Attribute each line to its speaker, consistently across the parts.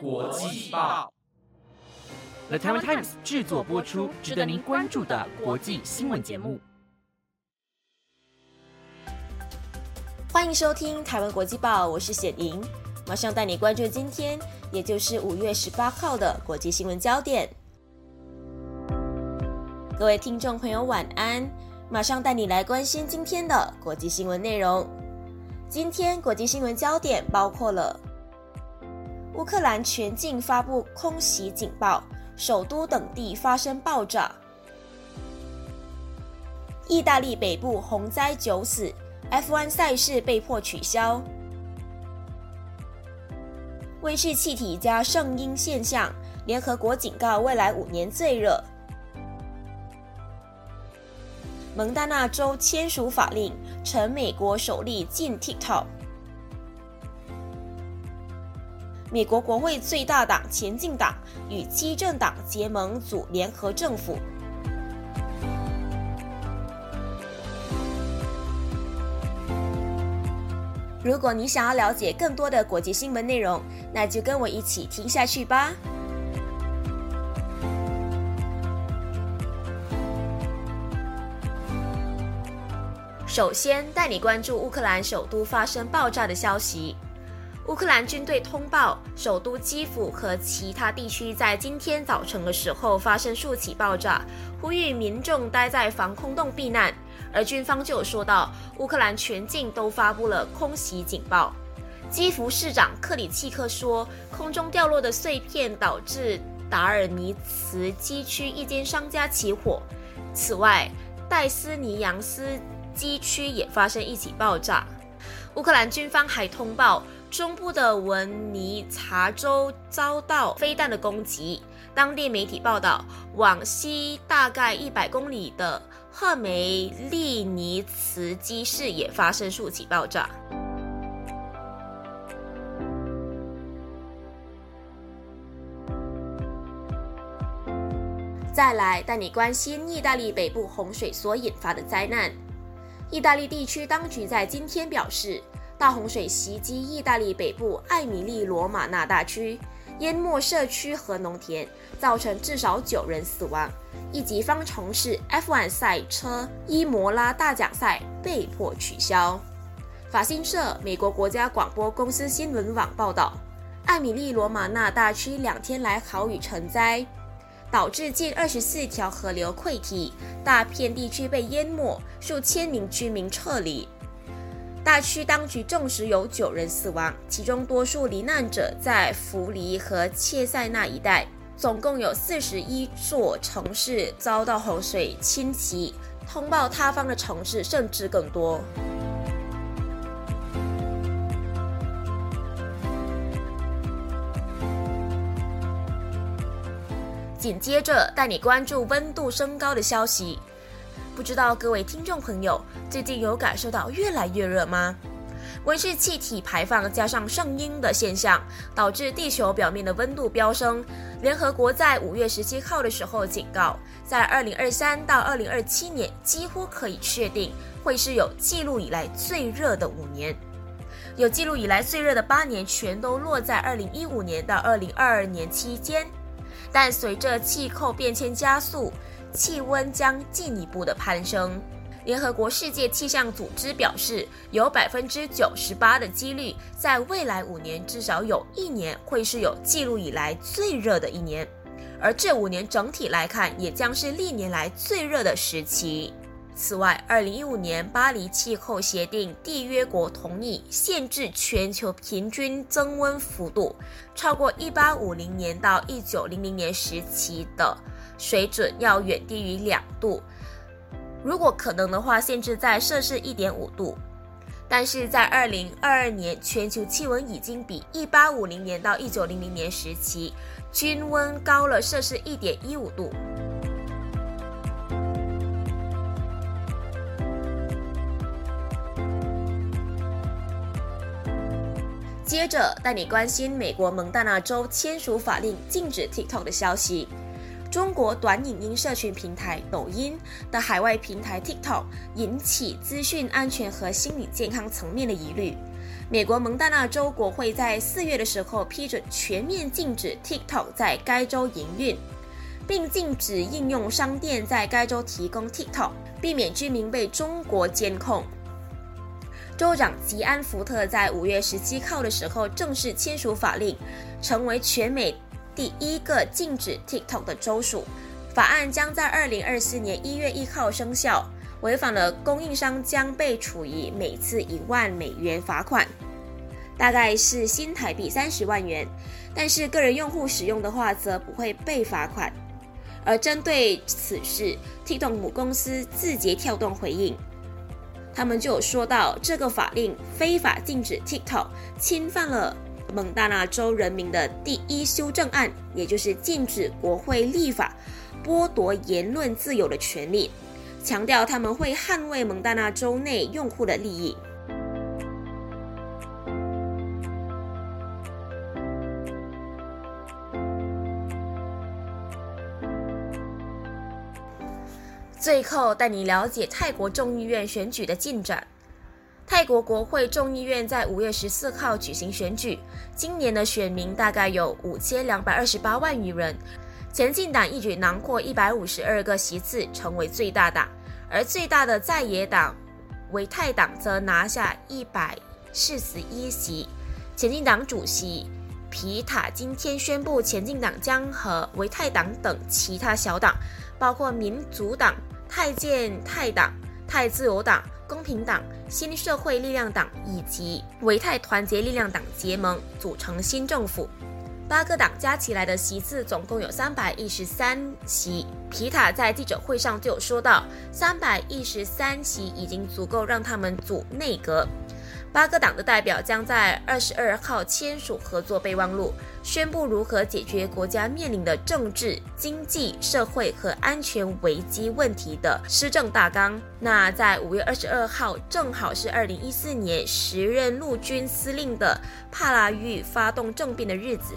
Speaker 1: 国际报，The Taiwan Times 制作播出，值得您关注的国际新闻节目。
Speaker 2: 欢迎收听台湾国际报，我是显莹，马上带你关注今天，也就是五月十八号的国际新闻焦点。各位听众朋友，晚安！马上带你来关心今天的国际新闻内容。今天国际新闻焦点包括了。乌克兰全境发布空袭警报，首都等地发生爆炸。意大利北部洪灾九死，F1 赛事被迫取消。温室气体加圣婴现象，联合国警告未来五年最热。蒙大纳州签署法令，成美国首例禁 TikTok。美国国会最大党前进党与基政党结盟组联合政府。如果你想要了解更多的国际新闻内容，那就跟我一起听下去吧。首先，带你关注乌克兰首都发生爆炸的消息。乌克兰军队通报，首都基辅和其他地区在今天早晨的时候发生数起爆炸，呼吁民众待在防空洞避难。而军方就有说到，乌克兰全境都发布了空袭警报。基辅市长克里契克说，空中掉落的碎片导致达尔尼茨基区一间商家起火。此外，戴斯尼扬斯基区也发生一起爆炸。乌克兰军方还通报。中部的文尼察州遭到飞弹的攻击。当地媒体报道，往西大概一百公里的赫梅利尼茨基市也发生数起爆炸。再来带你关心意大利北部洪水所引发的灾难。意大利地区当局在今天表示。大洪水袭击意大利北部艾米利罗马纳大区，淹没社区和农田，造成至少九人死亡。一级方程式 F1 赛车伊摩拉大奖赛被迫取消。法新社美国国家广播公司新闻网报道，艾米利罗马纳大区两天来豪雨成灾，导致近二十四条河流溃堤，大片地区被淹没，数千名居民撤离。大区当局证实有九人死亡，其中多数罹难者在弗里和切塞纳一带。总共有四十一座城市遭到洪水侵袭，通报塌方的城市甚至更多。紧接着带你关注温度升高的消息。不知道各位听众朋友最近有感受到越来越热吗？温室气体排放加上圣婴的现象，导致地球表面的温度飙升。联合国在五月十七号的时候警告，在二零二三到二零二七年，几乎可以确定会是有记录以来最热的五年。有记录以来最热的八年，全都落在二零一五年到二零二二年期间。但随着气候变迁加速，气温将进一步的攀升。联合国世界气象组织表示，有百分之九十八的几率，在未来五年至少有一年会是有记录以来最热的一年，而这五年整体来看，也将是历年来最热的时期。此外，二零一五年巴黎气候协定缔约国同意限制全球平均增温幅度超过一八五零年到一九零零年时期的。水准要远低于两度，如果可能的话，限制在摄氏一点五度。但是在二零二二年，全球气温已经比一八五零年到一九零零年时期均温高了摄氏一点一五度。接着带你关心美国蒙大拿州签署法令禁止 TikTok 的消息。中国短影音社群平台抖音的海外平台 TikTok 引起资讯安全和心理健康层面的疑虑。美国蒙大拿州国会在四月的时候批准全面禁止 TikTok 在该州营运，并禁止应用商店在该州提供 TikTok，避免居民被中国监控。州长吉安福特在五月十七号的时候正式签署法令，成为全美第一个禁止 TikTok 的州属。法案将在二零二四年一月一号生效。违反了，供应商将被处以每次一万美元罚款，大概是新台币三十万元。但是个人用户使用的话，则不会被罚款。而针对此事，TikTok 母公司字节跳动回应，他们就说到，这个法令非法禁止 TikTok，侵犯了蒙大拿州人民的第一修正案，也就是禁止国会立法剥夺言论自由的权利。强调他们会捍卫蒙大拿州内用户的利益。最后带你了解泰国众议院选举的进展。泰国国会众议院在五月十四号举行选举，今年的选民大概有五千两百二十八万余人。前进党一举囊括一百五十二个席次，成为最大党。而最大的在野党维泰党则拿下一百四十一席。前进党主席皮塔今天宣布，前进党将和维泰党等其他小党，包括民主党、太建太党、太自由党、公平党、新社会力量党以及维泰团结力量党结盟，组成新政府。八个党加起来的席次总共有三百一十三席。皮塔在记者会上就有说到，三百一十三席已经足够让他们组内阁。八个党的代表将在二十二号签署合作备忘录，宣布如何解决国家面临的政治、经济、社会和安全危机问题的施政大纲。那在五月二十二号，正好是二零一四年时任陆军司令的帕拉育发动政变的日子。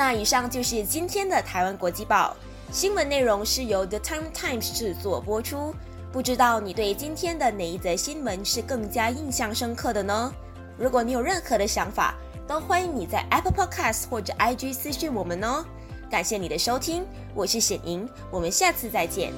Speaker 2: 那以上就是今天的台湾国际报新闻内容，是由 The Time Times 制作播出。不知道你对今天的哪一则新闻是更加印象深刻的呢？如果你有任何的想法，都欢迎你在 Apple Podcast 或者 IG 私讯我们哦。感谢你的收听，我是沈莹，我们下次再见。